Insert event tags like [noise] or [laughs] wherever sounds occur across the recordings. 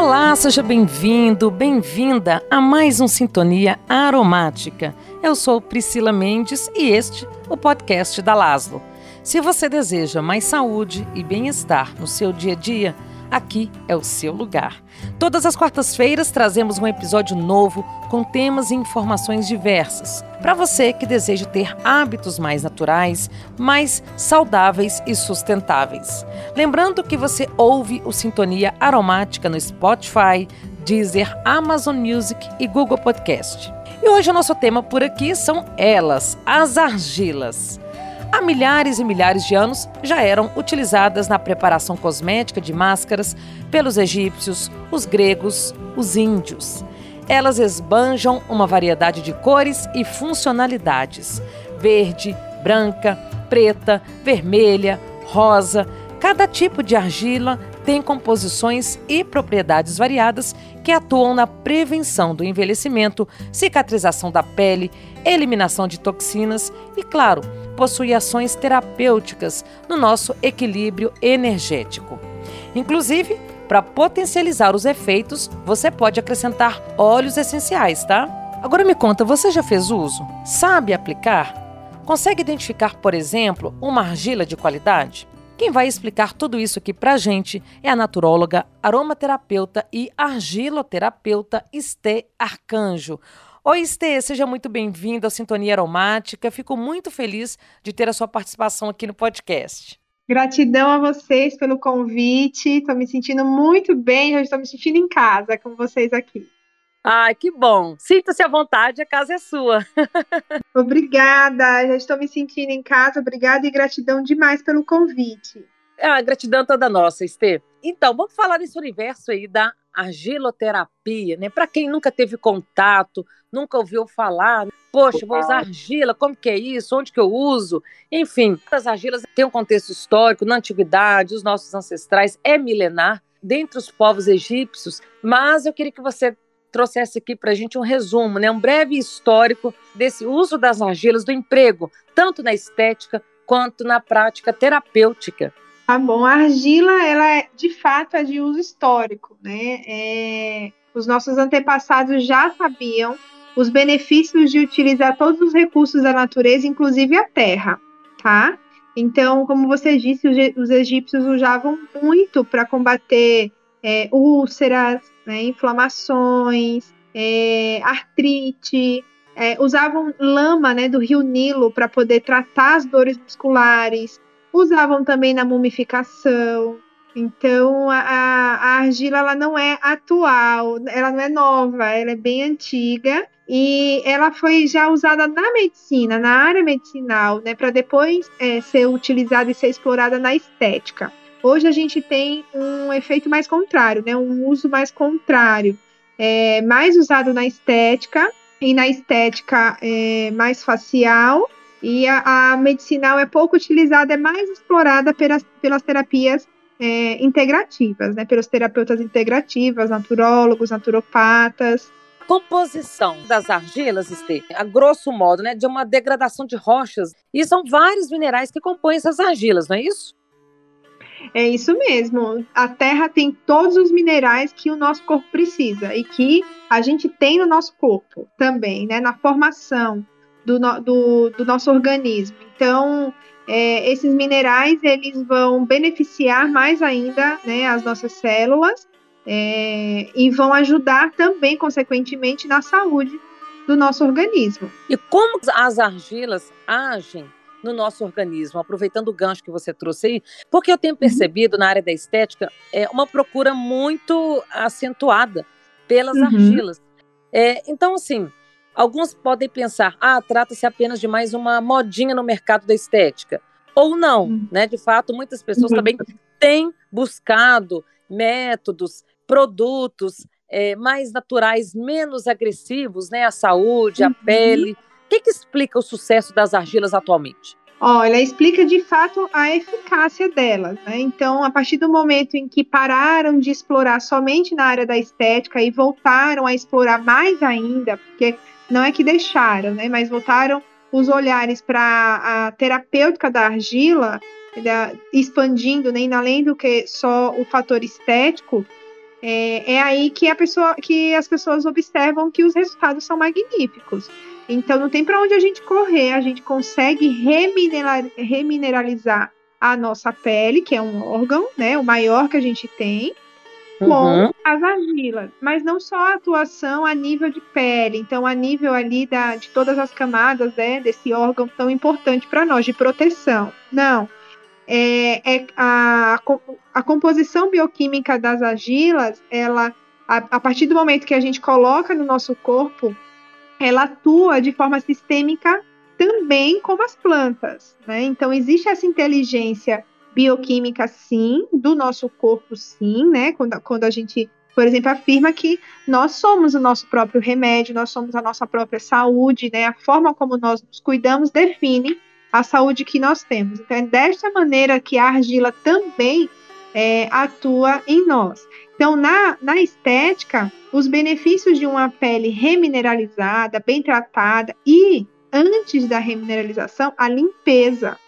Olá, seja bem-vindo, bem-vinda a mais um Sintonia Aromática. Eu sou Priscila Mendes e este o podcast da Laslo. Se você deseja mais saúde e bem-estar no seu dia a dia, aqui é o seu lugar. Todas as quartas-feiras trazemos um episódio novo com temas e informações diversas, para você que deseja ter hábitos mais naturais, mais saudáveis e sustentáveis. Lembrando que você ouve o Sintonia Aromática no Spotify, Deezer, Amazon Music e Google Podcast. E hoje o nosso tema por aqui são elas, as argilas há milhares e milhares de anos já eram utilizadas na preparação cosmética de máscaras pelos egípcios, os gregos, os índios. Elas esbanjam uma variedade de cores e funcionalidades: verde, branca, preta, vermelha, rosa. Cada tipo de argila tem composições e propriedades variadas que atuam na prevenção do envelhecimento, cicatrização da pele, eliminação de toxinas e, claro, possui ações terapêuticas no nosso equilíbrio energético. Inclusive, para potencializar os efeitos, você pode acrescentar óleos essenciais, tá? Agora me conta, você já fez uso? Sabe aplicar? Consegue identificar, por exemplo, uma argila de qualidade? Quem vai explicar tudo isso aqui pra gente é a naturóloga, aromaterapeuta e argiloterapeuta Esté Arcanjo. Oi, Estê, seja muito bem-vindo à Sintonia Aromática. Fico muito feliz de ter a sua participação aqui no podcast. Gratidão a vocês pelo convite. Estou me sentindo muito bem, já estou me sentindo em casa com vocês aqui. Ai, que bom. Sinta-se à vontade, a casa é sua. [laughs] Obrigada, já estou me sentindo em casa. Obrigada e gratidão demais pelo convite. Ah, gratidão toda nossa, Estê. Então, vamos falar desse universo aí da argiloterapia, né? Para quem nunca teve contato, nunca ouviu falar, poxa, vou usar argila, como que é isso? Onde que eu uso? Enfim, as argilas têm um contexto histórico, na antiguidade, os nossos ancestrais, é milenar, dentre os povos egípcios, mas eu queria que você trouxesse aqui para a gente um resumo, né, um breve histórico desse uso das argilas, do emprego, tanto na estética quanto na prática terapêutica. Tá bom, a argila, ela é, de fato é de uso histórico, né? É, os nossos antepassados já sabiam os benefícios de utilizar todos os recursos da natureza, inclusive a terra, tá? Então, como você disse, os egípcios usavam muito para combater é, úlceras, né, inflamações, é, artrite, é, usavam lama né, do rio Nilo para poder tratar as dores musculares, usavam também na mumificação. Então, a, a argila ela não é atual, ela não é nova, ela é bem antiga e ela foi já usada na medicina, na área medicinal, né, para depois é, ser utilizada e ser explorada na estética. Hoje a gente tem um efeito mais contrário, né, um uso mais contrário, é, mais usado na estética e na estética é, mais facial e a, a, medicinal é pouco utilizada, é mais explorada pelas, pelas terapias é, integrativas, né, pelos terapeutas integrativas, naturólogos, naturopatas. Composição das argilas, Estê, a grosso modo, né, de uma degradação de rochas. E são vários minerais que compõem essas argilas, não é isso? É isso mesmo. A Terra tem todos os minerais que o nosso corpo precisa e que a gente tem no nosso corpo também, né? Na formação do, do, do nosso organismo. Então, é, esses minerais eles vão beneficiar mais ainda né, as nossas células é, e vão ajudar também, consequentemente, na saúde do nosso organismo. E como as argilas agem no nosso organismo, aproveitando o gancho que você trouxe aí, porque eu tenho uhum. percebido uhum. na área da estética é, uma procura muito acentuada pelas uhum. argilas. É, então, assim, alguns podem pensar, ah, trata-se apenas de mais uma modinha no mercado da estética. Ou não, uhum. né? De fato, muitas pessoas uhum. também têm buscado métodos, produtos é, mais naturais, menos agressivos, né? A saúde, uhum. a pele. Que, que explica o sucesso das argilas atualmente? Olha, explica de fato a eficácia delas. Né? Então, a partir do momento em que pararam de explorar somente na área da estética e voltaram a explorar mais ainda, porque não é que deixaram, né? Mas voltaram os olhares para a terapêutica da argila, expandindo, nem né? além do que só o fator estético, é, é aí que, pessoa, que as pessoas observam que os resultados são magníficos. Então não tem para onde a gente correr, a gente consegue reminerar, remineralizar a nossa pele, que é um órgão, né, o maior que a gente tem, com uhum. as argilas, mas não só a atuação a nível de pele, então a nível ali da, de todas as camadas né, desse órgão tão importante para nós, de proteção. Não. É, é a, a composição bioquímica das argilas, ela, a, a partir do momento que a gente coloca no nosso corpo, ela atua de forma sistêmica também como as plantas, né? Então existe essa inteligência bioquímica, sim, do nosso corpo, sim, né? Quando, quando a gente, por exemplo, afirma que nós somos o nosso próprio remédio, nós somos a nossa própria saúde, né? A forma como nós nos cuidamos define a saúde que nós temos. Então, é desta maneira que a argila também é, atua em nós. Então, na, na estética, os benefícios de uma pele remineralizada, bem tratada e, antes da remineralização, a limpeza,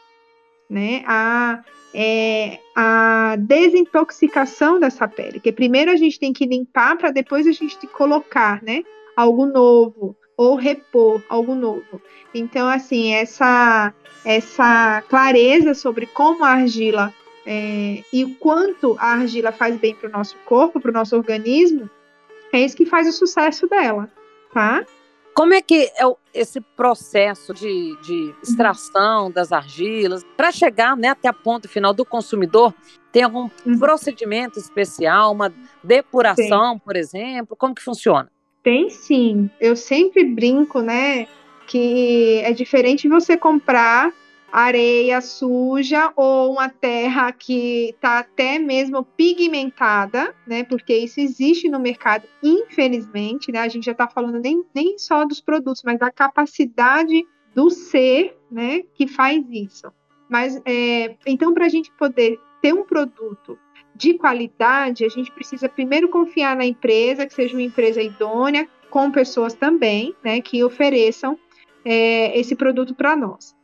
né? A é a desintoxicação dessa pele, que primeiro a gente tem que limpar para depois a gente colocar, né, algo novo ou repor algo novo. Então, assim, essa essa clareza sobre como a argila é, e o quanto a argila faz bem para o nosso corpo, para o nosso organismo, é isso que faz o sucesso dela, tá? Como é que é esse processo de, de extração das argilas, para chegar né, até a ponta final do consumidor, tem algum uhum. procedimento especial, uma depuração, por exemplo? Como que funciona? Tem sim. Eu sempre brinco, né, que é diferente você comprar areia suja ou uma terra que está até mesmo pigmentada, né? Porque isso existe no mercado, infelizmente, né? A gente já está falando nem, nem só dos produtos, mas da capacidade do ser, né? Que faz isso. Mas é, então, para a gente poder ter um produto de qualidade, a gente precisa primeiro confiar na empresa, que seja uma empresa idônea, com pessoas também, né? Que ofereçam é, esse produto para nós.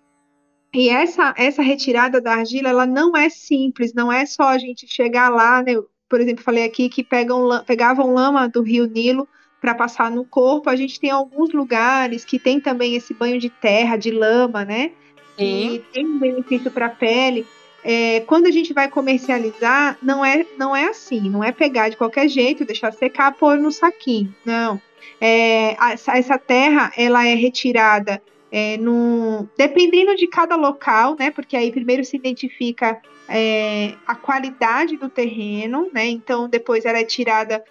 E essa, essa retirada da argila, ela não é simples, não é só a gente chegar lá, né? Por exemplo, falei aqui que pegam, pegavam lama do rio Nilo para passar no corpo. A gente tem alguns lugares que tem também esse banho de terra, de lama, né? E tem um benefício para a pele. É, quando a gente vai comercializar, não é, não é assim, não é pegar de qualquer jeito, deixar secar, pôr no saquinho. Não. É, essa terra, ela é retirada é, no, dependendo de cada local, né? Porque aí primeiro se identifica é, a qualidade do terreno, né? Então depois ela é tirada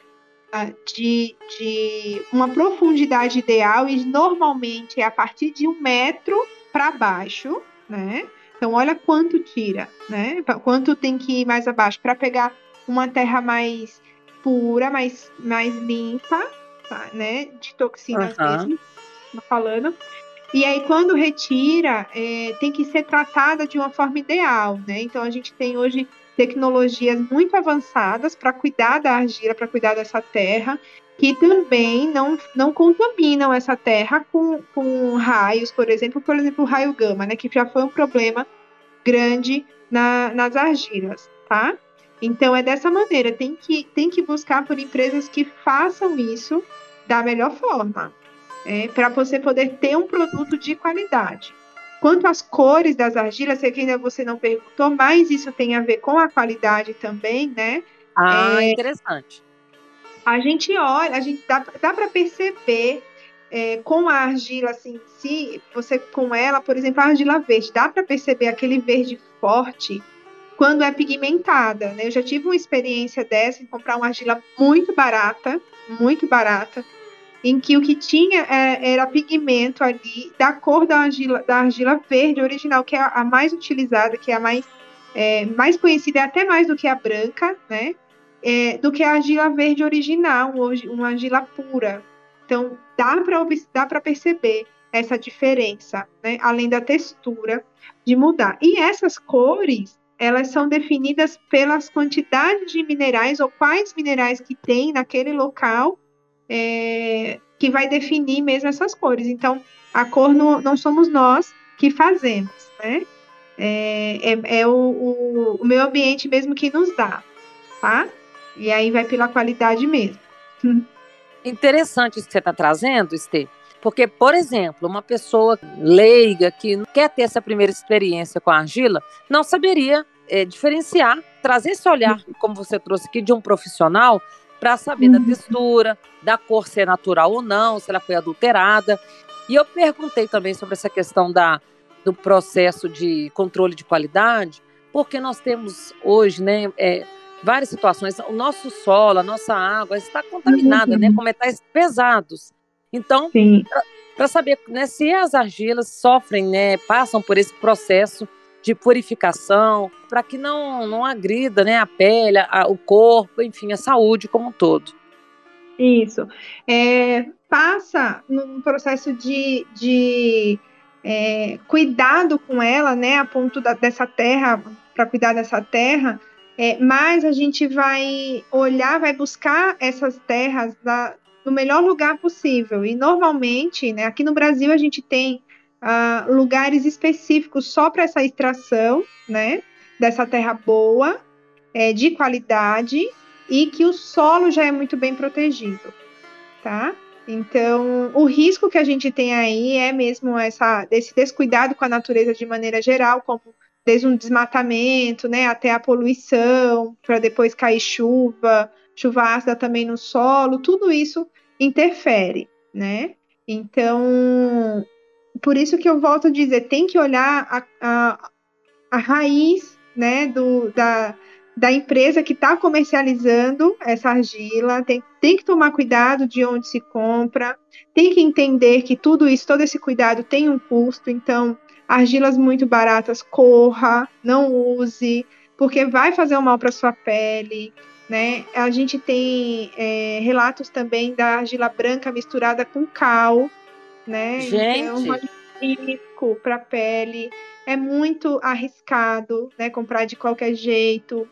uh, de, de uma profundidade ideal e normalmente é a partir de um metro para baixo, né? Então olha quanto tira, né? Quanto tem que ir mais abaixo para pegar uma terra mais pura, mais, mais limpa, tá? né? De toxinas uhum. mesmo, falando. E aí, quando retira, é, tem que ser tratada de uma forma ideal, né? Então, a gente tem hoje tecnologias muito avançadas para cuidar da argila, para cuidar dessa terra, que também não, não contaminam essa terra com, com raios, por exemplo, por exemplo, o raio gama, né? Que já foi um problema grande na, nas argilas, tá? Então, é dessa maneira, tem que, tem que buscar por empresas que façam isso da melhor forma é, para você poder ter um produto de qualidade. Quanto às cores das argilas, sei que ainda você não perguntou, mas isso tem a ver com a qualidade também, né? Ah, é, interessante. A gente olha, a gente dá, dá para perceber é, com a argila assim, se você com ela, por exemplo, a argila verde, dá para perceber aquele verde forte quando é pigmentada, né? Eu já tive uma experiência dessa em comprar uma argila muito barata, muito barata, em que o que tinha é, era pigmento ali da cor da argila, da argila verde original, que é a, mais utilizada, que é a mais, é, mais conhecida, até mais do que a branca, né? É, do que a argila verde original, uma argila pura. Então, dá para dá perceber essa diferença, né? além da textura, de mudar. E essas cores, elas são definidas pelas quantidades de minerais ou quais minerais que tem naquele local é, que vai definir mesmo essas cores. Então, a cor não, não somos nós que fazemos, né? É, é, é o, o, o, meio ambiente mesmo que nos dá, tá? E aí vai pela qualidade mesmo. [laughs] Interessante isso que você está trazendo, Estê. Porque, por exemplo, uma pessoa leiga que quer ter essa primeira experiência com a argila, não saberia é, diferenciar, trazer esse olhar, como você trouxe aqui, de um profissional para saber da uhum. textura, da cor ser natural ou não, se ela foi adulterada. E eu perguntei também sobre essa questão da, do processo de controle de qualidade, porque nós temos hoje, né, é, várias situações. O nosso solo, a nossa água está contaminada, uhum. né, com metais pesados. Então, para saber né, se as argilas sofrem, né, passam por esse processo de purificação, para que não, não agrida né, a pele, a, o corpo, enfim, a saúde como um todo. Isso. É, passa num processo de, de é, cuidado com ela, né, a ponto da, dessa terra, para cuidar dessa terra, é, mas a gente vai olhar, vai buscar essas terras da, no melhor lugar possível. E normalmente, né, aqui no Brasil a gente tem uh, lugares específicos só para essa extração, né, dessa terra boa, é, de qualidade e que o solo já é muito bem protegido, tá? Então, o risco que a gente tem aí é mesmo essa desse descuidado com a natureza de maneira geral, como desde um desmatamento, né, até a poluição, para depois cair chuva, chuva ácida também no solo, tudo isso interfere, né? Então, por isso que eu volto a dizer, tem que olhar a, a, a raiz, né, do, da, da empresa que está comercializando essa argila, tem, tem que tomar cuidado de onde se compra, tem que entender que tudo isso, todo esse cuidado tem um custo, então argilas muito baratas, corra, não use, porque vai fazer um mal para sua pele, né? A gente tem é, relatos também da argila branca misturada com cal, né? Gente. Então, é um para a pele. É muito arriscado, né? Comprar de qualquer jeito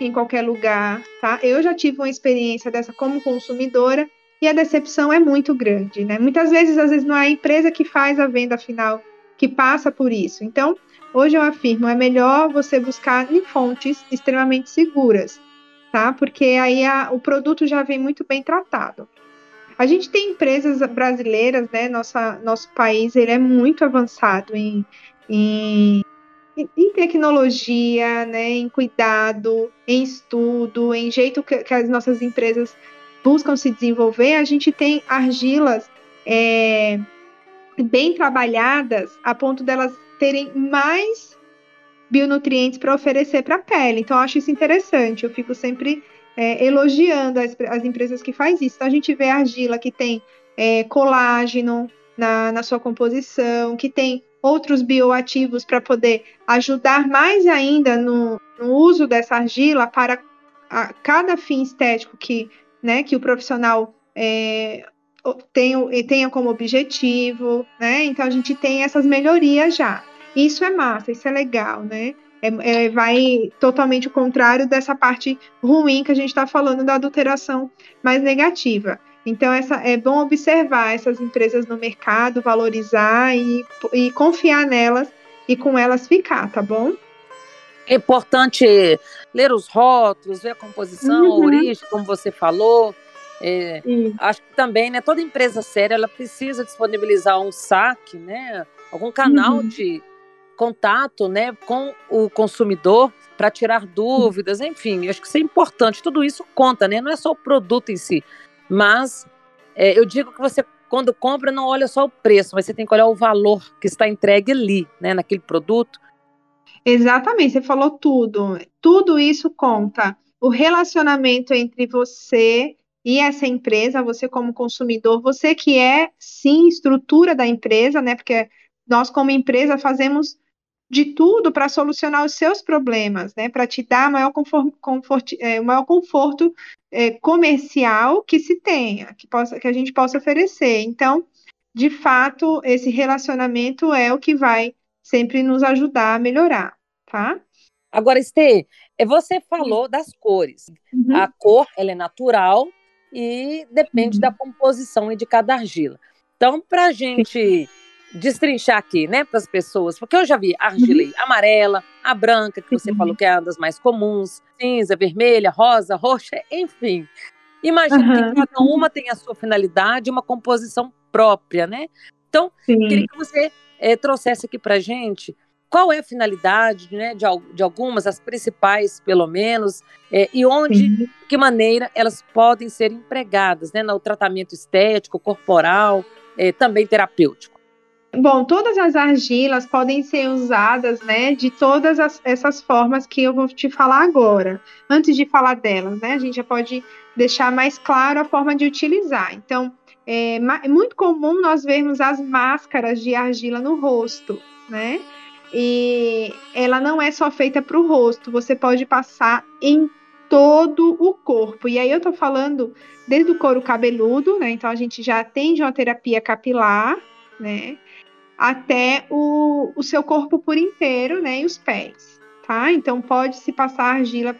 em qualquer lugar, tá? Eu já tive uma experiência dessa como consumidora e a decepção é muito grande, né? Muitas vezes, às vezes não é a empresa que faz a venda final que passa por isso. Então, hoje eu afirmo, é melhor você buscar em fontes extremamente seguras, tá? Porque aí a, o produto já vem muito bem tratado. A gente tem empresas brasileiras, né? Nossa, nosso país ele é muito avançado em, em em tecnologia, né, em cuidado, em estudo, em jeito que, que, as nossas empresas buscam se desenvolver, a gente tem argilas é, bem trabalhadas a ponto delas terem mais bionutrientes para oferecer para a pele. Então, eu acho isso interessante. Eu fico sempre é, elogiando as, as, empresas que fazem isso. Então, a gente vê argila que tem é, colágeno na, na sua composição, que tem outros bioativos para poder ajudar mais ainda no, no uso dessa argila para a, cada fim estético que, né, que o profissional é, tenha, tenha como objetivo, né? Então a gente tem essas melhorias já. Isso é massa, isso é legal, né? É, é, vai totalmente o contrário dessa parte ruim que a gente está falando da adulteração mais negativa. Então, essa, é bom observar essas empresas no mercado, valorizar e, e confiar nelas e com elas ficar, tá bom? É importante ler os rótulos, ver a composição, uhum. a origem, como você falou. É, acho que também, né, toda empresa séria ela precisa disponibilizar um saque, né, algum canal uhum. de contato, né, com o consumidor para tirar dúvidas, enfim, acho que isso é importante. Tudo isso conta, né? Não é só o produto em si, mas é, eu digo que você, quando compra, não olha só o preço, mas você tem que olhar o valor que está entregue ali, né, naquele produto. Exatamente, você falou tudo. Tudo isso conta. O relacionamento entre você e essa empresa, você como consumidor, você que é sim estrutura da empresa, né? Porque nós como empresa fazemos de tudo para solucionar os seus problemas, né? Para te dar maior conforto, conforto, é, maior conforto é, comercial que se tenha, que, possa, que a gente possa oferecer. Então, de fato, esse relacionamento é o que vai sempre nos ajudar a melhorar, tá? Agora, Estê, é, você falou das cores. Uhum. A cor, ela é natural e depende uhum. da composição de cada argila. Então, para a gente destrinchar aqui, né, para as pessoas, porque eu já vi argila uhum. amarela, a branca, que você uhum. falou que é uma das mais comuns, cinza, vermelha, rosa, roxa, [laughs] enfim. Imagino uhum. que cada uma tem a sua finalidade, uma composição própria, né? Então, Sim. queria que você é, trouxesse aqui para gente qual é a finalidade né, de, de algumas, as principais, pelo menos, é, e onde, Sim. de que maneira elas podem ser empregadas né, no tratamento estético, corporal, é, também terapêutico. Bom, todas as argilas podem ser usadas, né, de todas as, essas formas que eu vou te falar agora. Antes de falar delas, né, a gente já pode deixar mais claro a forma de utilizar. Então, é, é muito comum nós vermos as máscaras de argila no rosto, né? E ela não é só feita para o rosto, você pode passar em todo o corpo. E aí eu tô falando desde o couro cabeludo, né? Então a gente já atende uma terapia capilar, né? Até o, o seu corpo por inteiro, né? E os pés, tá? Então pode se passar argila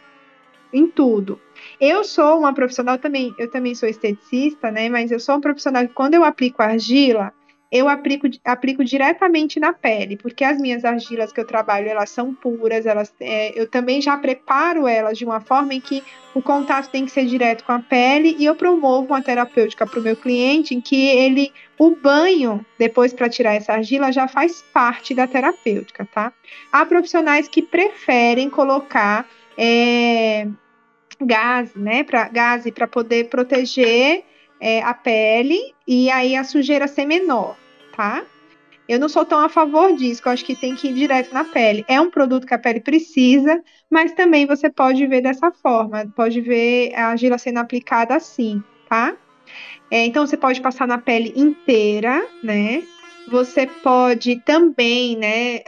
em tudo. Eu sou uma profissional também, eu também sou esteticista, né? Mas eu sou uma profissional que quando eu aplico argila, eu aplico, aplico diretamente na pele, porque as minhas argilas que eu trabalho, elas são puras, elas, é, eu também já preparo elas de uma forma em que o contato tem que ser direto com a pele e eu promovo uma terapêutica para o meu cliente em que ele, o banho, depois para tirar essa argila, já faz parte da terapêutica, tá? Há profissionais que preferem colocar é, gás, né, para gás para poder proteger é, a pele e aí a sujeira ser menor, tá? Eu não sou tão a favor disso, eu acho que tem que ir direto na pele. É um produto que a pele precisa, mas também você pode ver dessa forma, pode ver a argila sendo aplicada assim, tá? É, então você pode passar na pele inteira, né? Você pode também, né,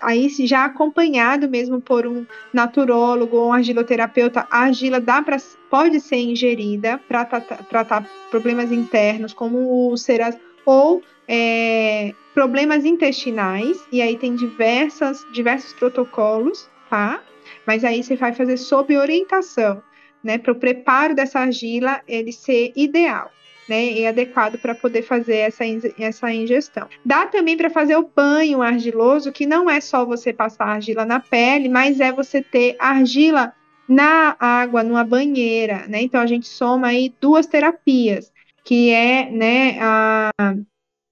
aí já acompanhado mesmo por um naturólogo ou um argiloterapeuta, a argila dá para pode ser ingerida para tratar, tratar, problemas internos como úlceras ou é, problemas intestinais, e aí tem diversas, diversos protocolos, tá? Mas aí você vai fazer sob orientação, né, para o preparo dessa argila ele ser ideal né, e adequado para poder fazer essa, essa ingestão. Dá também para fazer o banho argiloso, que não é só você passar argila na pele, mas é você ter argila na água, numa banheira, né? Então a gente soma aí duas terapias, que é, né, a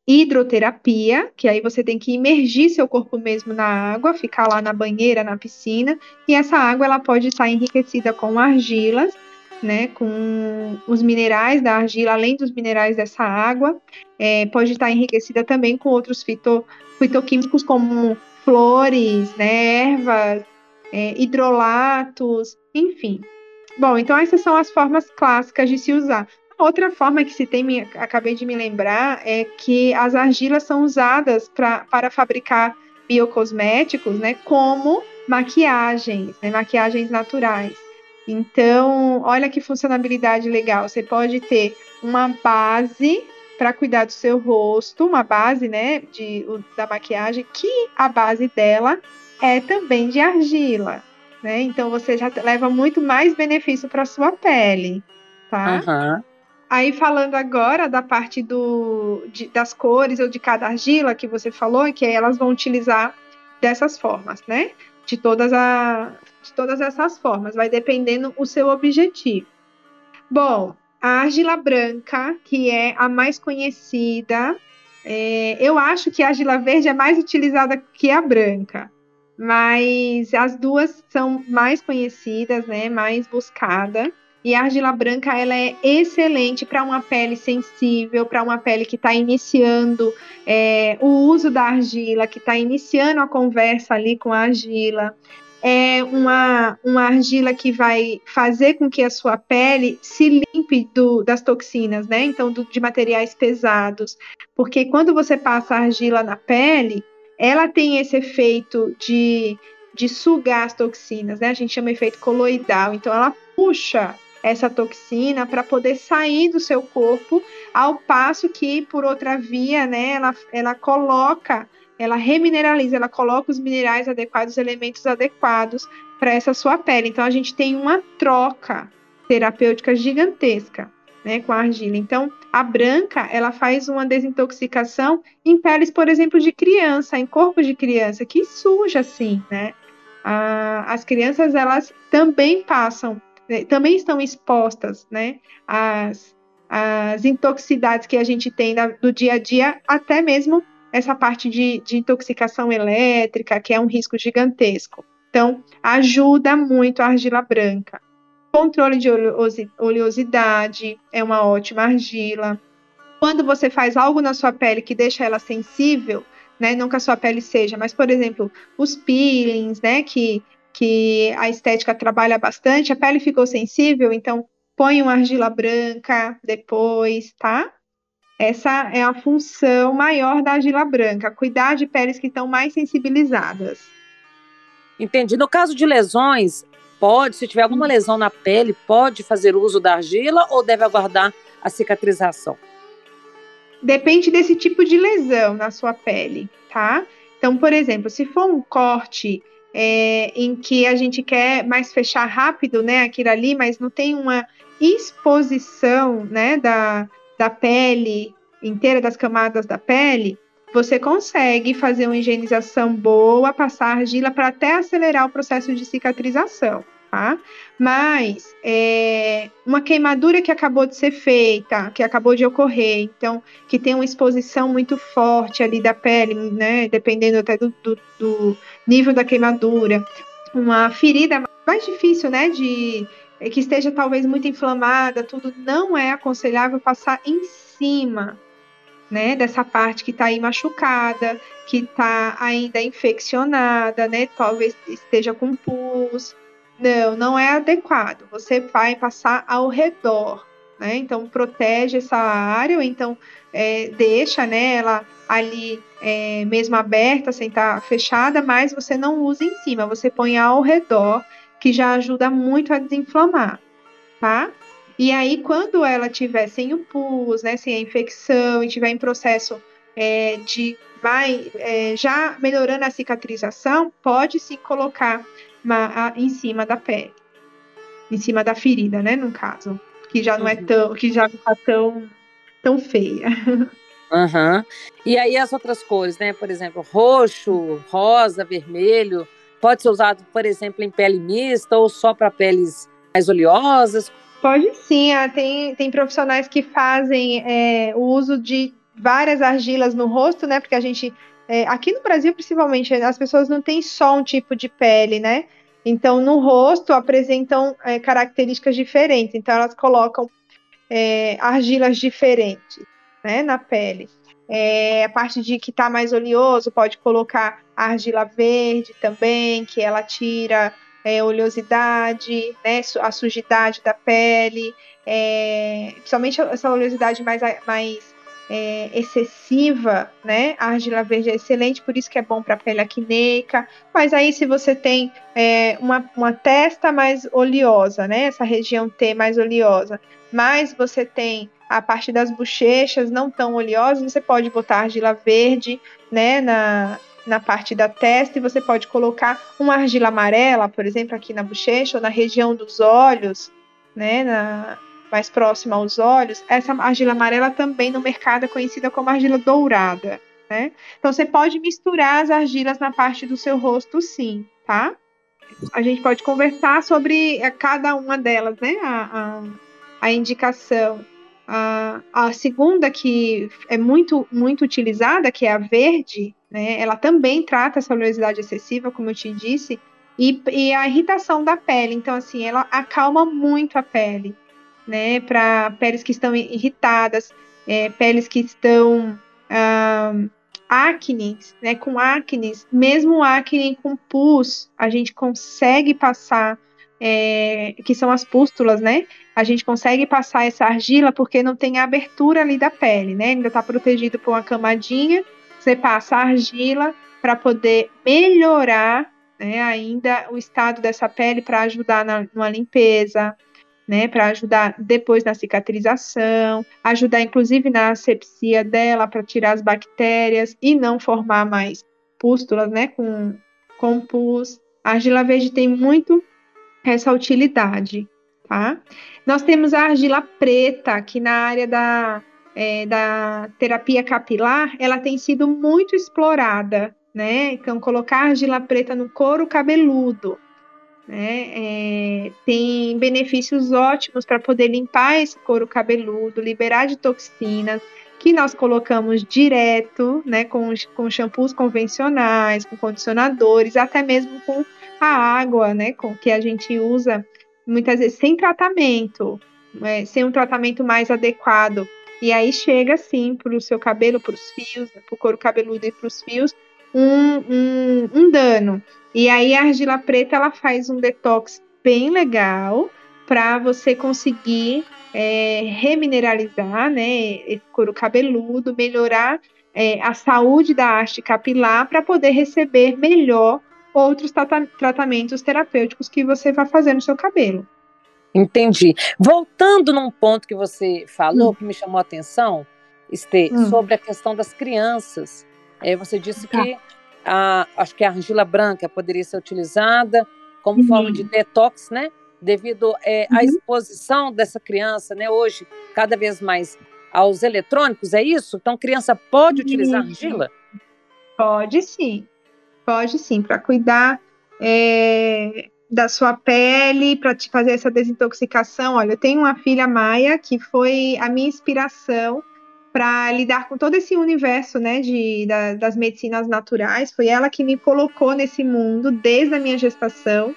hidroterapia, que aí você tem que imergir seu corpo mesmo na água, ficar lá na banheira, na piscina, e essa água ela pode estar enriquecida com argilas né, com os minerais da argila, além dos minerais dessa água, é, pode estar enriquecida também com outros fito, fitoquímicos como flores, né, ervas, é, hidrolatos, enfim. Bom, então essas são as formas clássicas de se usar. Outra forma que se tem, me, acabei de me lembrar, é que as argilas são usadas pra, para fabricar biocosméticos, né, como maquiagens, né, maquiagens naturais. Então, olha que funcionalidade legal. Você pode ter uma base para cuidar do seu rosto, uma base, né, de, da maquiagem, que a base dela é também de argila, né? Então você já leva muito mais benefício para sua pele, tá? Uhum. Aí falando agora da parte do, de, das cores ou de cada argila que você falou, que elas vão utilizar dessas formas, né? De todas a, de todas essas formas, vai dependendo o seu objetivo. Bom, a argila branca, que é a mais conhecida, é, eu acho que a argila verde é mais utilizada que a branca, mas as duas são mais conhecidas, né, mais buscada. E a argila branca ela é excelente para uma pele sensível, para uma pele que está iniciando é, o uso da argila, que está iniciando a conversa ali com a argila é uma, uma argila que vai fazer com que a sua pele se limpe do, das toxinas, né? Então, do, de materiais pesados. Porque quando você passa a argila na pele, ela tem esse efeito de, de sugar as toxinas, né? A gente chama efeito coloidal. Então, ela puxa essa toxina para poder sair do seu corpo, ao passo que, por outra via, né, ela, ela coloca ela remineraliza, ela coloca os minerais adequados, os elementos adequados para essa sua pele. Então a gente tem uma troca terapêutica gigantesca. né, com a argila. Então, a branca, ela faz uma desintoxicação em peles, por exemplo, de criança, em corpos de criança, que suja, assim, né? as crianças, elas também passam, também estão expostas, né, às, às intoxicidades que a gente tem da, do dia a dia, até mesmo essa parte de, de intoxicação elétrica, que é um risco gigantesco. Então, ajuda muito a argila branca. Controle de oleosidade é uma ótima argila. Quando você faz algo na sua pele que deixa ela sensível, né, não que a sua pele seja, mas por exemplo, os peelings, né, que que a estética trabalha bastante, a pele ficou sensível, então põe uma argila branca depois, tá? Essa é a função maior da argila branca, cuidar de peles que estão mais sensibilizadas. Entendi. No caso de lesões, pode, se tiver alguma lesão na pele, pode fazer uso da argila ou deve aguardar a cicatrização? Depende desse tipo de lesão na sua pele, tá? Então, por exemplo, se for um corte é, em que a gente quer mais fechar rápido, né, aquilo ali, mas não tem uma exposição, né, da, da pele inteira, das camadas da pele, você consegue fazer uma higienização boa, passar argila para até acelerar o processo de cicatrização, tá? Mas é, uma queimadura que acabou de ser feita, que acabou de ocorrer, então, que tem uma exposição muito forte ali da pele, né? Dependendo até do, do, do nível da queimadura, uma ferida mais difícil, né? De é, que esteja talvez muito inflamada, tudo, não é aconselhável passar em cima, né, dessa parte que está aí machucada, que está ainda infeccionada, né, talvez esteja com pus. Não, não é adequado. Você vai passar ao redor, né? Então protege essa área, ou então é, deixa, né, ela ali é, mesmo aberta, sem estar tá fechada, mas você não usa em cima, você põe ao redor que já ajuda muito a desinflamar, tá? E aí, quando ela tiver sem o pus, né, sem a infecção e tiver em processo é, de vai é, já melhorando a cicatrização, pode se colocar a, em cima da pele, em cima da ferida, né, no caso, que já não é uhum. tão, que já não está tão, tão feia. [laughs] Uhum. E aí as outras cores, né? Por exemplo, roxo, rosa, vermelho, Pode ser usado, por exemplo, em pele mista ou só para peles mais oleosas? Pode sim, ah, tem, tem profissionais que fazem é, o uso de várias argilas no rosto, né? Porque a gente, é, aqui no Brasil principalmente, as pessoas não têm só um tipo de pele, né? Então, no rosto apresentam é, características diferentes. Então, elas colocam é, argilas diferentes né, na pele. É, a parte de que está mais oleoso, pode colocar argila verde também, que ela tira é, oleosidade, né, a sujidade da pele, é, principalmente essa oleosidade mais, mais é, excessiva, né? A argila verde é excelente, por isso que é bom para a pele acneica. Mas aí, se você tem é, uma, uma testa mais oleosa, né? Essa região T mais oleosa, mas você tem a parte das bochechas não tão oleosas, você pode botar argila verde, né? Na, na parte da testa e você pode colocar uma argila amarela, por exemplo, aqui na bochecha ou na região dos olhos, né? Na, mais próxima aos olhos, essa argila amarela também no mercado é conhecida como argila dourada, né? Então você pode misturar as argilas na parte do seu rosto, sim, tá? A gente pode conversar sobre eh, cada uma delas, né? A, a, a indicação. A, a segunda que é muito muito utilizada, que é a verde, né? Ela também trata essa oleosidade excessiva, como eu te disse, e, e a irritação da pele. Então, assim, ela acalma muito a pele né, para peles que estão irritadas, é, peles que estão ah, né, com acnes, mesmo acne com pus, a gente consegue passar, é, que são as pústulas, né, a gente consegue passar essa argila porque não tem abertura ali da pele, né, ainda está protegido por uma camadinha, você passa a argila para poder melhorar né, ainda o estado dessa pele para ajudar na, numa limpeza, né, para ajudar depois na cicatrização, ajudar inclusive na asepsia dela para tirar as bactérias e não formar mais pústulas, né, com, com pus. A argila verde tem muito essa utilidade, tá? Nós temos a argila preta, que na área da, é, da terapia capilar, ela tem sido muito explorada, né? Então, colocar argila preta no couro cabeludo, né? É, tem benefícios ótimos para poder limpar esse couro cabeludo, liberar de toxinas, que nós colocamos direto, né, com, com shampoos convencionais, com condicionadores, até mesmo com a água, né, com que a gente usa muitas vezes sem tratamento, é, sem um tratamento mais adequado. E aí chega sim para o seu cabelo, para os fios, para o couro cabeludo e para os fios, um, um, um dano. E aí a argila preta ela faz um detox bem legal para você conseguir é, remineralizar né, esse couro cabeludo, melhorar é, a saúde da haste capilar para poder receber melhor outros tratamentos terapêuticos que você vai fazer no seu cabelo. Entendi. Voltando num ponto que você falou, hum. que me chamou a atenção, Estê, hum. sobre a questão das crianças. É, você disse tá. que a, acho que a argila branca poderia ser utilizada como uhum. forma de detox, né? Devido é, uhum. à exposição dessa criança, né? Hoje, cada vez mais aos eletrônicos, é isso? Então, criança pode utilizar argila? Pode sim. Pode sim, para cuidar é, da sua pele, para te fazer essa desintoxicação. Olha, eu tenho uma filha Maia que foi a minha inspiração para lidar com todo esse universo né, de, da, das medicinas naturais. Foi ela que me colocou nesse mundo desde a minha gestação,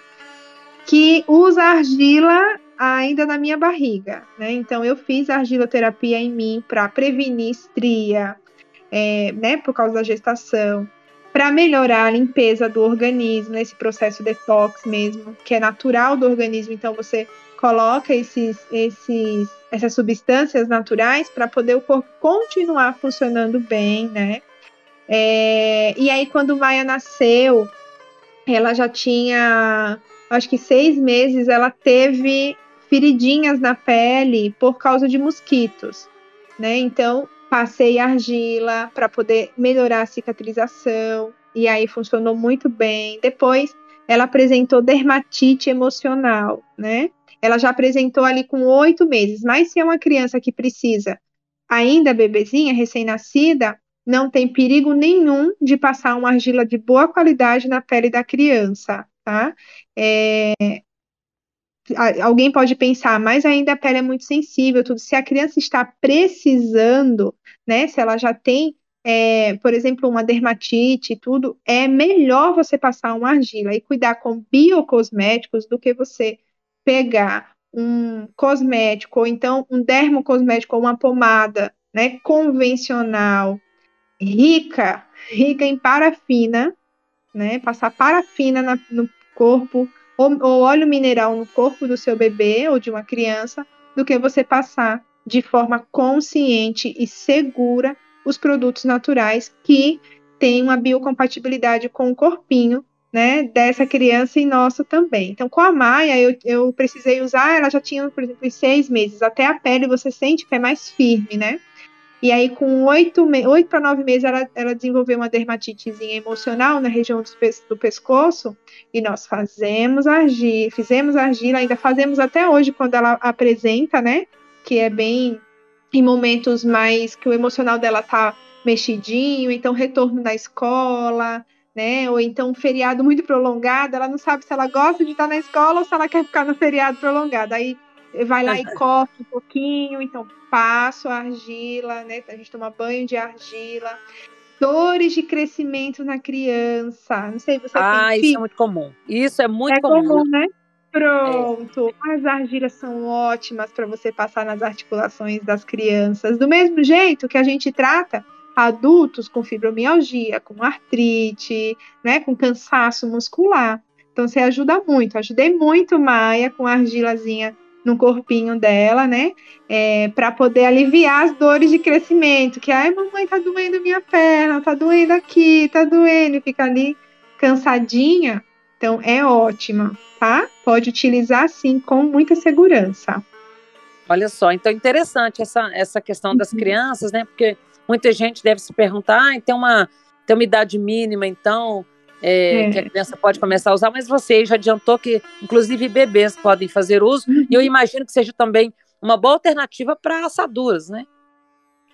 que usa argila ainda na minha barriga. Né? Então, eu fiz argiloterapia em mim para prevenir estria, é, né, por causa da gestação para melhorar a limpeza do organismo, esse processo detox mesmo, que é natural do organismo. Então você coloca esses, esses, essas substâncias naturais para poder o corpo continuar funcionando bem, né? É, e aí quando Maia nasceu, ela já tinha, acho que seis meses, ela teve feridinhas na pele por causa de mosquitos, né? Então passei argila para poder melhorar a cicatrização, e aí funcionou muito bem. Depois, ela apresentou dermatite emocional, né? Ela já apresentou ali com oito meses, mas se é uma criança que precisa, ainda bebezinha, recém-nascida, não tem perigo nenhum de passar uma argila de boa qualidade na pele da criança, tá? É, alguém pode pensar, mas ainda a pele é muito sensível, tudo. Se a criança está precisando, né? Se ela já tem, é, por exemplo, uma dermatite e tudo, é melhor você passar uma argila e cuidar com biocosméticos do que você pegar um cosmético, ou então um dermocosmético ou uma pomada, né? Convencional, rica, rica em parafina, né? Passar parafina na, no corpo ou, ou óleo mineral no corpo do seu bebê ou de uma criança do que você passar de forma consciente e segura os produtos naturais que têm uma biocompatibilidade com o corpinho né, dessa criança e nosso também. Então, com a Maia, eu, eu precisei usar, ela já tinha, por exemplo, seis meses. Até a pele você sente que é mais firme, né? E aí, com oito, oito para nove meses, ela, ela desenvolveu uma dermatitezinha emocional na região do, do pescoço. E nós fazemos argila, fizemos argila, ainda fazemos até hoje quando ela apresenta, né? Que é bem em momentos mais que o emocional dela tá mexidinho, então retorno da escola, né? Ou então um feriado muito prolongado, ela não sabe se ela gosta de estar na escola ou se ela quer ficar no feriado prolongado. Aí vai lá e corta um pouquinho, então passo a argila, né? A gente toma banho de argila. Dores de crescimento na criança. Não sei, você Ah, isso é muito comum. Isso é muito é comum. comum né? Pronto. É. As argilas são ótimas para você passar nas articulações das crianças. Do mesmo jeito que a gente trata adultos com fibromialgia, com artrite, né, com cansaço muscular. Então você ajuda muito. Ajudei muito Maia com a argilazinha no corpinho dela, né? É, para poder aliviar as dores de crescimento. Que, ai, mamãe, tá doendo minha perna, tá doendo aqui, tá doendo, fica ali cansadinha. Então, é ótima, tá? Pode utilizar, sim, com muita segurança. Olha só, então interessante essa, essa questão das uhum. crianças, né? Porque muita gente deve se perguntar, ah, tem uma, tem uma idade mínima, então, é, é. que a criança pode começar a usar, mas você já adiantou que, inclusive, bebês podem fazer uso, uhum. e eu imagino que seja também uma boa alternativa para assaduras, né?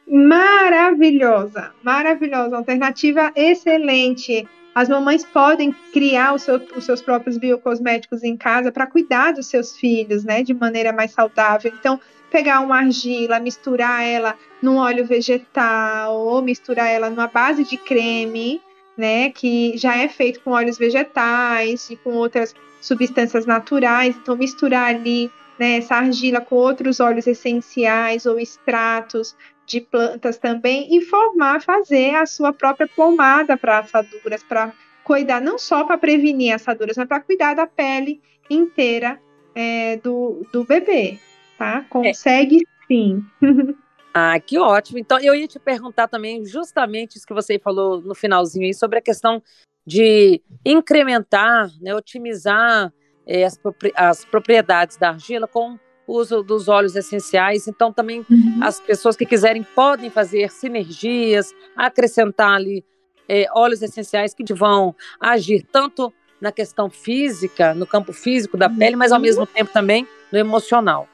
Maravilhosa, maravilhosa, alternativa excelente. As mamães podem criar seu, os seus próprios biocosméticos em casa para cuidar dos seus filhos, né, de maneira mais saudável. Então, pegar uma argila, misturar ela num óleo vegetal ou misturar ela numa base de creme, né, que já é feito com óleos vegetais e com outras substâncias naturais. Então, misturar ali né, essa argila com outros óleos essenciais ou extratos de plantas também e formar, fazer a sua própria pomada para assaduras, para cuidar não só para prevenir assaduras, mas para cuidar da pele inteira é, do, do bebê, tá? Consegue é. sim. [laughs] Ah, que ótimo. Então, eu ia te perguntar também justamente isso que você falou no finalzinho aí, sobre a questão de incrementar, né, otimizar é, as, as propriedades da argila com uso dos óleos essenciais. Então, também uhum. as pessoas que quiserem podem fazer sinergias, acrescentar ali é, óleos essenciais que vão agir tanto na questão física, no campo físico da uhum. pele, mas ao mesmo tempo também no emocional.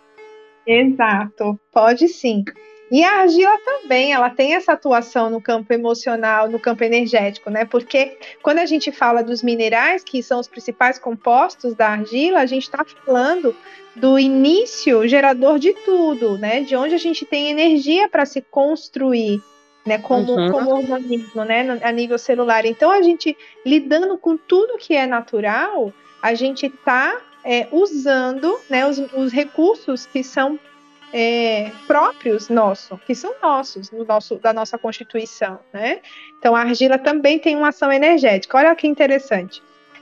Exato, pode sim. E a argila também, ela tem essa atuação no campo emocional, no campo energético, né? Porque quando a gente fala dos minerais, que são os principais compostos da argila, a gente está falando do início gerador de tudo, né? De onde a gente tem energia para se construir, né? Como, uhum. como organismo, né? A nível celular. Então, a gente lidando com tudo que é natural, a gente está é, usando né, os, os recursos que são é, próprios nossos, que são nossos, no nosso, da nossa Constituição, né? Então a argila também tem uma ação energética. Olha que interessante.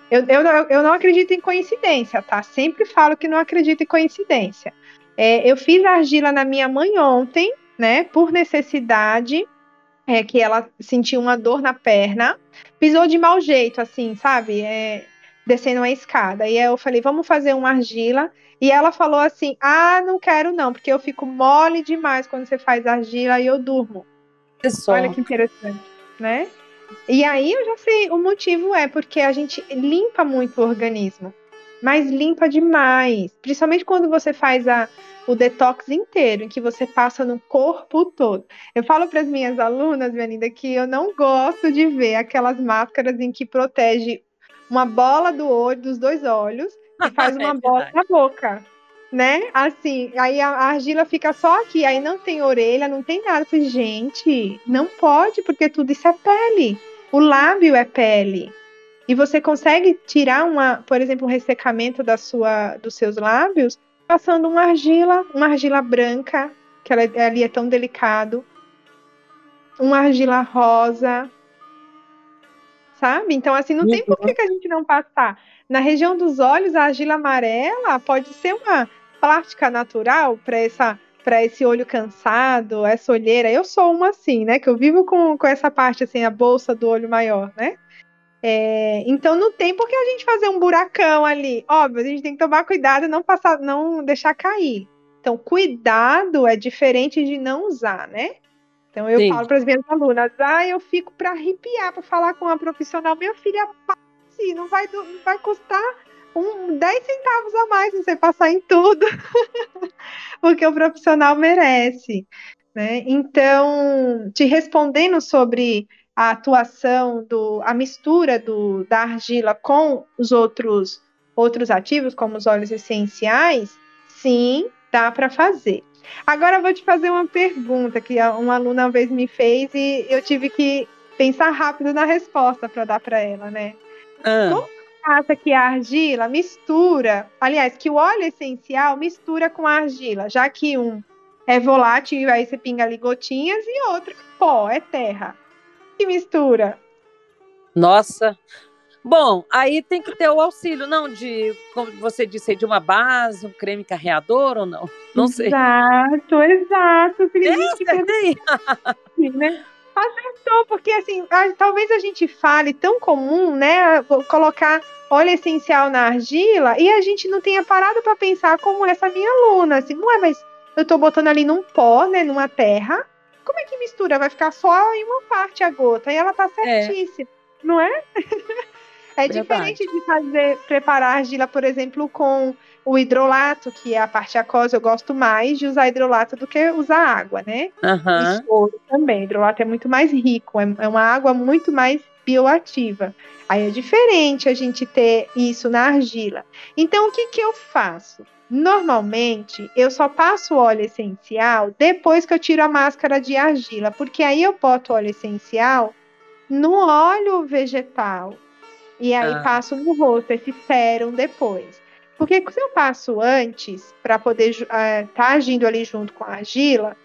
Eu, eu, eu não acredito em coincidência, tá? Sempre falo que não acredito em coincidência. É, eu fiz argila na minha mãe ontem, né? Por necessidade, é, que ela sentiu uma dor na perna, pisou de mau jeito, assim, sabe? É, descendo uma escada. E aí eu falei, vamos fazer uma argila. E ela falou assim: Ah, não quero não, porque eu fico mole demais quando você faz argila e eu durmo. Pessoal. Olha que interessante, né? E aí eu já sei, o motivo é porque a gente limpa muito o organismo, mas limpa demais, principalmente quando você faz a, o detox inteiro, em que você passa no corpo todo. Eu falo para as minhas alunas, minha linda, que eu não gosto de ver aquelas máscaras em que protege uma bola do olho, dos dois olhos, e [laughs] faz uma é bola na boca. Né? Assim, aí a, argila fica só aqui, aí não tem orelha, não tem nada. Eu falei, gente, não pode, porque tudo isso é pele. O lábio é pele. E você consegue tirar uma, por exemplo, um ressecamento da sua, dos seus lábios passando uma argila, uma argila branca, que ela, ali é tão delicado, uma argila rosa, sabe? Então, assim, não uhum. tem por que, que a gente não passar. Na região dos olhos, a argila amarela pode ser uma plástica natural para essa para esse olho cansado, essa olheira. Eu sou uma assim, né? Que eu vivo com, com essa parte assim, a bolsa do olho maior, né? É, então não tem por que a gente fazer um buracão ali. Óbvio, a gente tem que tomar cuidado e não passar, não deixar cair. Então, cuidado é diferente de não usar, né? Então eu Sim. falo para as minhas alunas, ah, eu fico para arrepiar para falar com uma profissional, minha filha, passe, não vai, não vai custar um 10 centavos a mais você passar em tudo, [laughs] porque o profissional merece. Né? Então, te respondendo sobre a atuação do, a mistura do, da argila com os outros outros ativos, como os óleos essenciais, sim, dá para fazer. Agora eu vou te fazer uma pergunta que uma aluna uma vez me fez e eu tive que pensar rápido na resposta para dar para ela, né? Ah. Como acha que a argila mistura, aliás, que o óleo essencial mistura com a argila, já que um é volátil e aí você pinga ali gotinhas e outro pó, é terra. Que mistura? Nossa, Bom, aí tem que ter o auxílio, não de, como você disse, de uma base, um creme carreador ou não? Não sei. Exato, exato. É, Sim, né? Acertou, porque assim, a, talvez a gente fale tão comum, né? Colocar óleo essencial na argila e a gente não tenha parado para pensar como essa minha aluna, assim, não é, mas eu tô botando ali num pó, né, numa terra, como é que mistura? Vai ficar só em uma parte a gota, e ela tá é. certíssima, é. não é? [laughs] É Verdade. diferente de fazer preparar argila, por exemplo, com o hidrolato, que é a parte aquosa, eu gosto mais de usar hidrolato do que usar água, né? Uhum. E soro também. Hidrolato é muito mais rico, é, é uma água muito mais bioativa. Aí é diferente a gente ter isso na argila. Então, o que, que eu faço? Normalmente, eu só passo óleo essencial depois que eu tiro a máscara de argila, porque aí eu boto óleo essencial no óleo vegetal e aí ah. passo no rosto esse sérum depois. Porque se eu passo antes, para poder estar uh, tá agindo ali junto com a argila,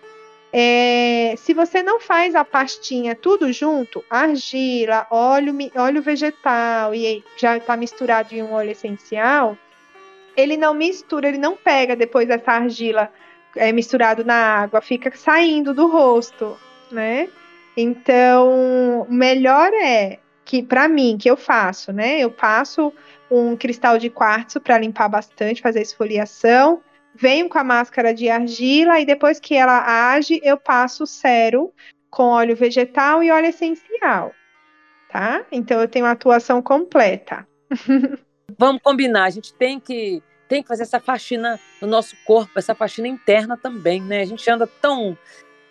é, se você não faz a pastinha tudo junto, argila, óleo, óleo vegetal e já está misturado em um óleo essencial, ele não mistura, ele não pega depois essa argila é, misturado na água, fica saindo do rosto, né? Então, melhor é que para mim que eu faço, né? Eu passo um cristal de quartzo para limpar bastante, fazer esfoliação venho com a máscara de argila e depois que ela age, eu passo sérum com óleo vegetal e óleo essencial, tá? Então eu tenho uma atuação completa. [laughs] Vamos combinar, a gente tem que tem que fazer essa faxina no nosso corpo, essa faxina interna também, né? A gente anda tão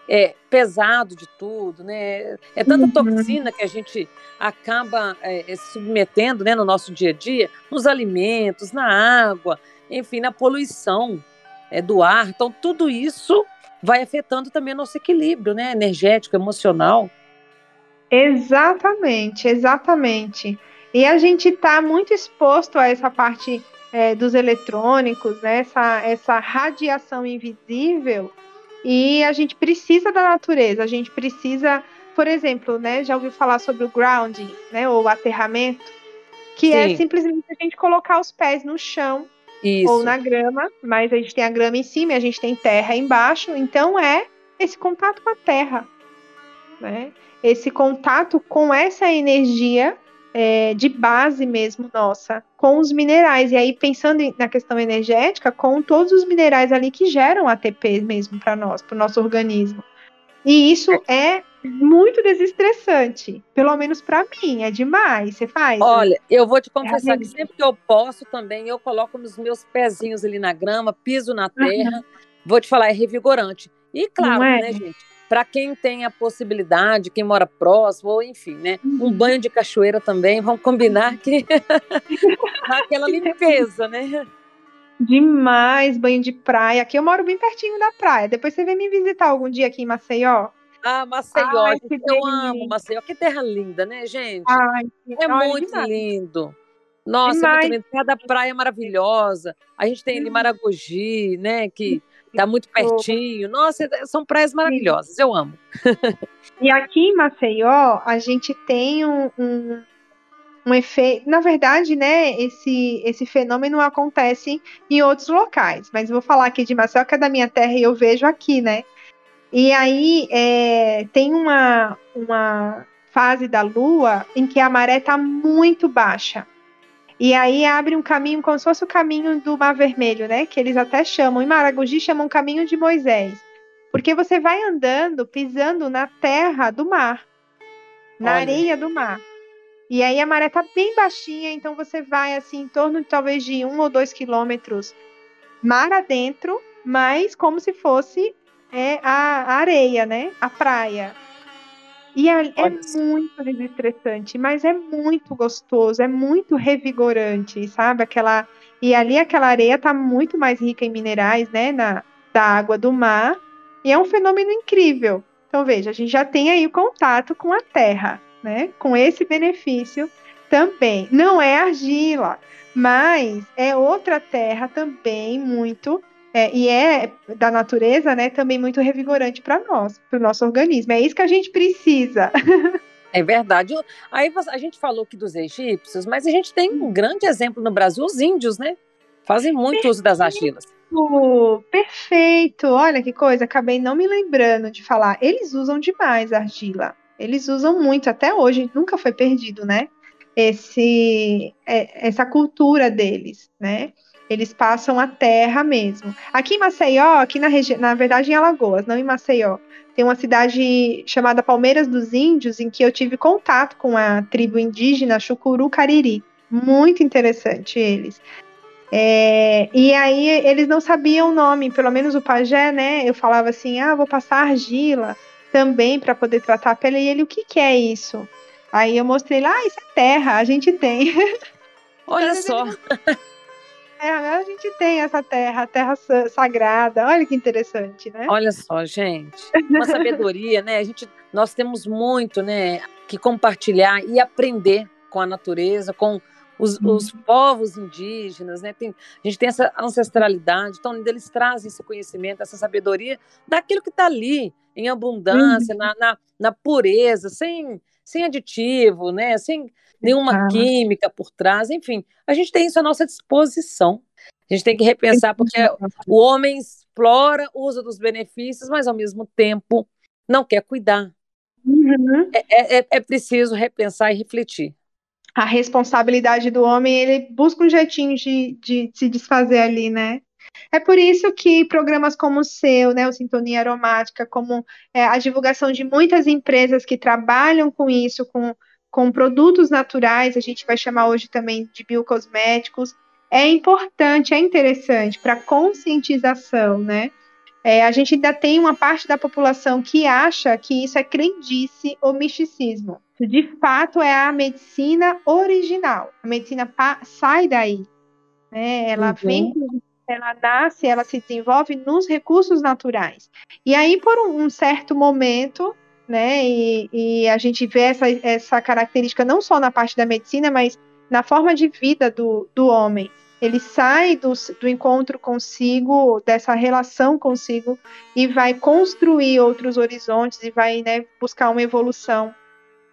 é, pesado de tudo, né? É tanta uhum. toxina que a gente acaba é, se submetendo, né, no nosso dia a dia, nos alimentos, na água, enfim, na poluição é, do ar. Então, tudo isso vai afetando também nosso equilíbrio, né? Energético, emocional. Exatamente, exatamente. E a gente está muito exposto a essa parte é, dos eletrônicos, né? essa, essa radiação invisível, e a gente precisa da natureza, a gente precisa, por exemplo, né? Já ouviu falar sobre o grounding, né? Ou aterramento, que é Sim. é simplesmente a gente colocar os pés no chão isso. ou na grama, mas a gente tem a grama em cima e a gente tem terra embaixo, então é esse contato com a terra, né? Esse contato com essa energia é, de base mesmo nossa, com os minerais. E aí, pensando na questão energética, com todos os minerais ali que geram ATP mesmo para nós, para o nosso organismo. E isso é muito desestressante. Pelo menos para mim, é demais. Você faz? Olha, eu vou te confessar é que sempre que eu posso também, eu coloco nos meus pezinhos ali na grama, piso na terra. Uhum. Vou te falar, é revigorante. E claro, é? né, gente? Para quem tem a possibilidade, quem mora próximo, ou enfim, né? Um uhum. banho de cachoeira também, vamos combinar que [laughs] aquela limpeza, né? Demais, banho de praia. Aqui eu moro bem pertinho da praia. Depois você vem me visitar algum dia aqui em Maceió. Ah, Maceió, Ai, eu amo Maceió. Que terra linda, né, gente? Ai, é muito demais. lindo. Nossa, demais. é muito lindo. Terra da praia maravilhosa. A gente tem ali uhum. Maragogi, né, que tá muito pertinho. Nossa, são praias maravilhosas. Eu amo. e aqui em Maceió, a gente tem um, um um efeito. Na verdade, né, esse, esse fenômeno acontece em outros locais, mas vou falar aqui de Maceió, que é da minha terra e eu vejo aqui, né? E aí é, tem uma, uma fase da lua em que a maré está muito baixa. E aí abre um caminho como se fosse o caminho do Mar Vermelho, né? Que eles até chamam, em Maragogi chamam caminho de Moisés. Porque você vai andando, pisando na terra do mar, na Olha. areia do mar. E aí a maré tá bem baixinha, então você vai assim em torno de talvez de um ou dois quilômetros mar adentro, mas como se fosse é, a, areia, né? A praia. E é, é muito desestressante, mas é muito gostoso, é muito revigorante, sabe? Aquela e ali aquela areia tá muito mais rica em minerais, né? Na da água do mar. E é um fenômeno incrível. Então veja, a gente já tem aí o contato com a terra né? Com esse benefício também. Não é argila, mas é outra terra também muito é, e é da natureza, né? Também muito revigorante para nós, para o nosso organismo. É isso que a gente precisa. É verdade. Aí a gente falou aqui dos egípcios, mas a gente tem um grande exemplo no Brasil, os índios, né? Fazem muito Perfeito. uso das argilas. Perfeito! Olha que coisa, acabei não me lembrando de falar. Eles usam demais argila. Eles usam muito até hoje, nunca foi perdido, né? Esse, é, essa cultura deles, né? Eles passam a terra mesmo. Aqui em Maceió, aqui na região, na verdade em Alagoas, não em Maceió, tem uma cidade chamada Palmeiras dos Índios, em que eu tive contato com a tribo indígena Chucuru Cariri. Muito interessante eles. É, e aí eles não sabiam o nome, pelo menos o pajé, né? Eu falava assim, ah, vou passar argila também para poder tratar a pele. E ele, o que, que é isso? Aí eu mostrei lá, ah, isso é terra, a gente tem. [laughs] Olha só. terra, a gente tem essa terra, a terra sagrada. Olha que interessante, né? Olha só, gente. Uma sabedoria, né? A gente, nós temos muito, né, que compartilhar e aprender com a natureza, com os, uhum. os povos indígenas, né? Tem, a gente tem essa ancestralidade, então eles trazem esse conhecimento, essa sabedoria daquilo que está ali em abundância, uhum. na, na, na, pureza, sem, sem aditivo, né? Sem nenhuma ah. química por trás, enfim, a gente tem isso à nossa disposição. A gente tem que repensar, porque o homem explora, usa dos benefícios, mas ao mesmo tempo não quer cuidar. Uhum. É, é, é preciso repensar e refletir. A responsabilidade do homem, ele busca um jeitinho de, de se desfazer ali, né? É por isso que programas como o seu, né, o Sintonia Aromática, como é, a divulgação de muitas empresas que trabalham com isso, com com produtos naturais, a gente vai chamar hoje também de biocosméticos, é importante, é interessante para conscientização, né? É, a gente ainda tem uma parte da população que acha que isso é crendice ou misticismo. De fato, é a medicina original. A medicina sai daí. Né? Ela uhum. vem, ela nasce, ela se desenvolve nos recursos naturais. E aí, por um certo momento, né? E, e, a gente vê essa, essa característica não só na parte da medicina, mas na forma de vida do, do homem. Ele sai do, do encontro consigo, dessa relação consigo, e vai construir outros horizontes e vai né, buscar uma evolução.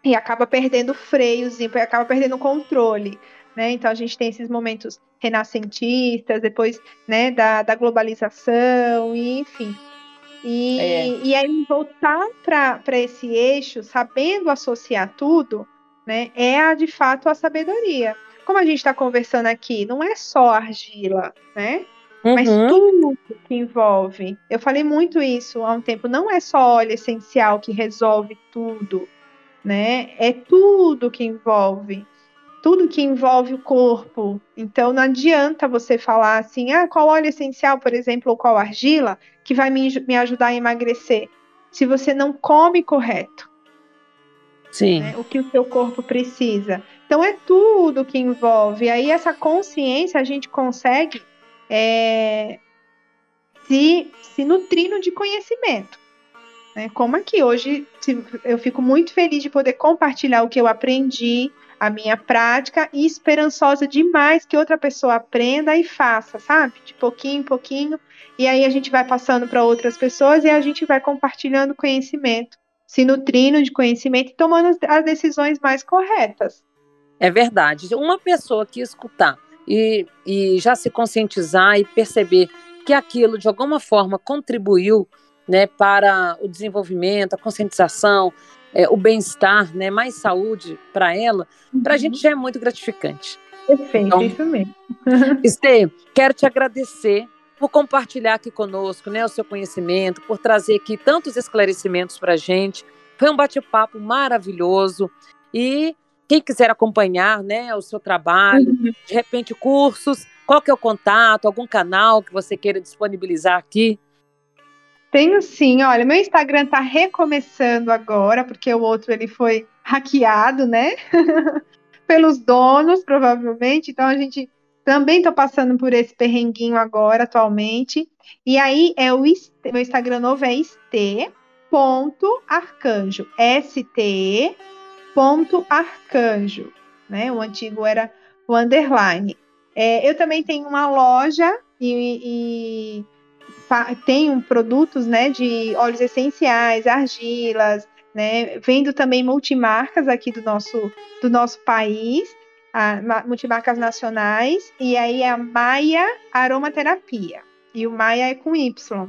E acaba perdendo freios, e acaba perdendo controle. Né? Então a gente tem esses momentos renascentistas, depois né, da, da globalização, e enfim. E, é. e aí voltar para esse eixo, sabendo associar tudo, né, é a, de fato a sabedoria. Como a gente está conversando aqui, não é só argila, né? Uhum. Mas tudo que envolve. Eu falei muito isso há um tempo. Não é só óleo essencial que resolve tudo, né? É tudo que envolve tudo que envolve o corpo. Então não adianta você falar assim, ah, qual óleo essencial, por exemplo, ou qual argila, que vai me, me ajudar a emagrecer, se você não come correto. Sim. Né, o que o seu corpo precisa. Então é tudo que envolve. Aí essa consciência a gente consegue é, se, se nutrindo de conhecimento. Né? Como aqui hoje, eu fico muito feliz de poder compartilhar o que eu aprendi, a minha prática e esperançosa demais que outra pessoa aprenda e faça, sabe? De pouquinho em pouquinho. E aí a gente vai passando para outras pessoas e a gente vai compartilhando conhecimento, se nutrindo de conhecimento e tomando as decisões mais corretas. É verdade. Uma pessoa que escutar e, e já se conscientizar e perceber que aquilo de alguma forma contribuiu né, para o desenvolvimento, a conscientização, é, o bem-estar, né, mais saúde para ela, uhum. para a gente já é muito gratificante. Perfeito, então, isso mesmo. [laughs] Estê, quero te agradecer por compartilhar aqui conosco né, o seu conhecimento, por trazer aqui tantos esclarecimentos para a gente. Foi um bate-papo maravilhoso. E quem quiser acompanhar né, o seu trabalho, uhum. de repente cursos, qual que é o contato, algum canal que você queira disponibilizar aqui? Tenho sim, olha, meu Instagram tá recomeçando agora, porque o outro ele foi hackeado, né? [laughs] Pelos donos, provavelmente. Então a gente também tô passando por esse perrenguinho agora, atualmente. E aí é o meu Instagram novo é st.arcanjo, S-T ponto arcanjo, né? O antigo era o underline. É, eu também tenho uma loja e, e tenho produtos né, de óleos essenciais, argilas, né, vendo também multimarcas aqui do nosso, do nosso país, a, multimarcas nacionais, e aí é a Maia Aromaterapia. E o Maia é com Y.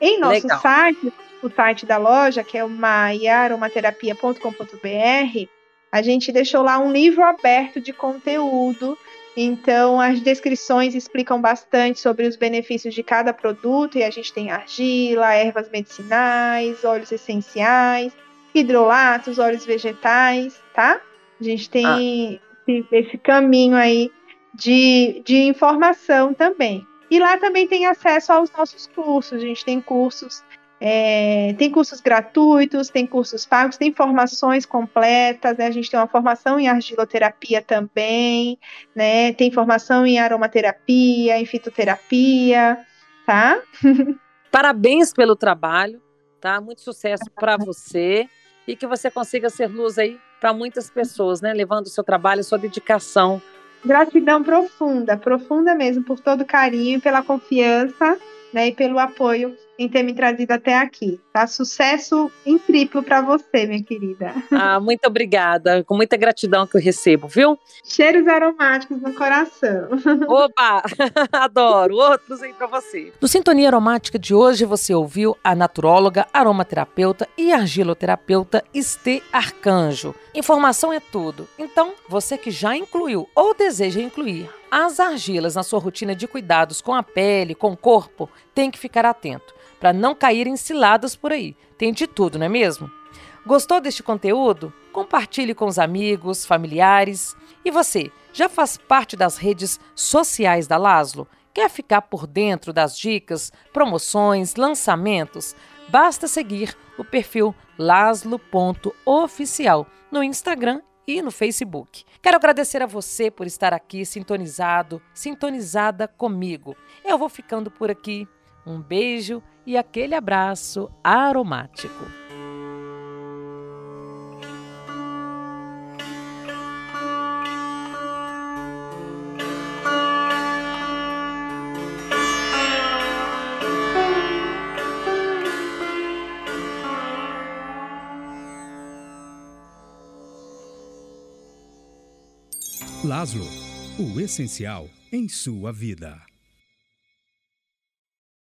Em nosso Legal. site, o site da loja, que é o maiaaromaterapia.com.br, a gente deixou lá um livro aberto de conteúdo então, as descrições explicam bastante sobre os benefícios de cada produto, e a gente tem argila, ervas medicinais, óleos essenciais, hidrolatos, óleos vegetais, tá? A gente tem ah. esse, caminho aí de, de informação também. E lá também tem acesso aos nossos cursos. A gente tem cursos, é, tem cursos gratuitos, tem cursos pagos, tem formações completas. Né? A gente tem uma formação em argiloterapia também, né? Tem formação em aromaterapia, em fitoterapia, tá? [laughs] Parabéns pelo trabalho, tá? Muito sucesso para você e que você consiga ser luz aí para muitas pessoas, né? Levando o seu trabalho, sua dedicação Gratidão profunda, profunda mesmo, por todo o carinho, pela confiança né, e pelo apoio em ter me trazido até aqui. Tá? Sucesso em triplo para você, minha querida. [laughs] Ah, muito obrigada. Com muita gratidão que eu recebo, viu? Cheiros aromáticos no coração. [laughs] Opa! [laughs] Adoro. Outros aí para você. No Sintonia Aromática de hoje você ouviu a naturóloga, aromaterapeuta e argiloterapeuta Estê Arcanjo. Informação é tudo. Então, você que já incluiu ou deseja incluir as argilas na sua rotina de cuidados com a pele, com o corpo, tem que ficar atento para não cair em ciladas por aí. Tem de tudo, não é mesmo? Gostou deste conteúdo? Compartilhe com os amigos, familiares. E você, já faz parte das redes sociais da Laslo? Quer ficar por dentro das dicas, promoções, lançamentos? Basta seguir o perfil laslo.oficial no Instagram e no Facebook. Quero agradecer a você por estar aqui sintonizado, sintonizada comigo. Eu vou ficando por aqui. Um beijo e aquele abraço aromático. Laszlo, o essencial em sua vida.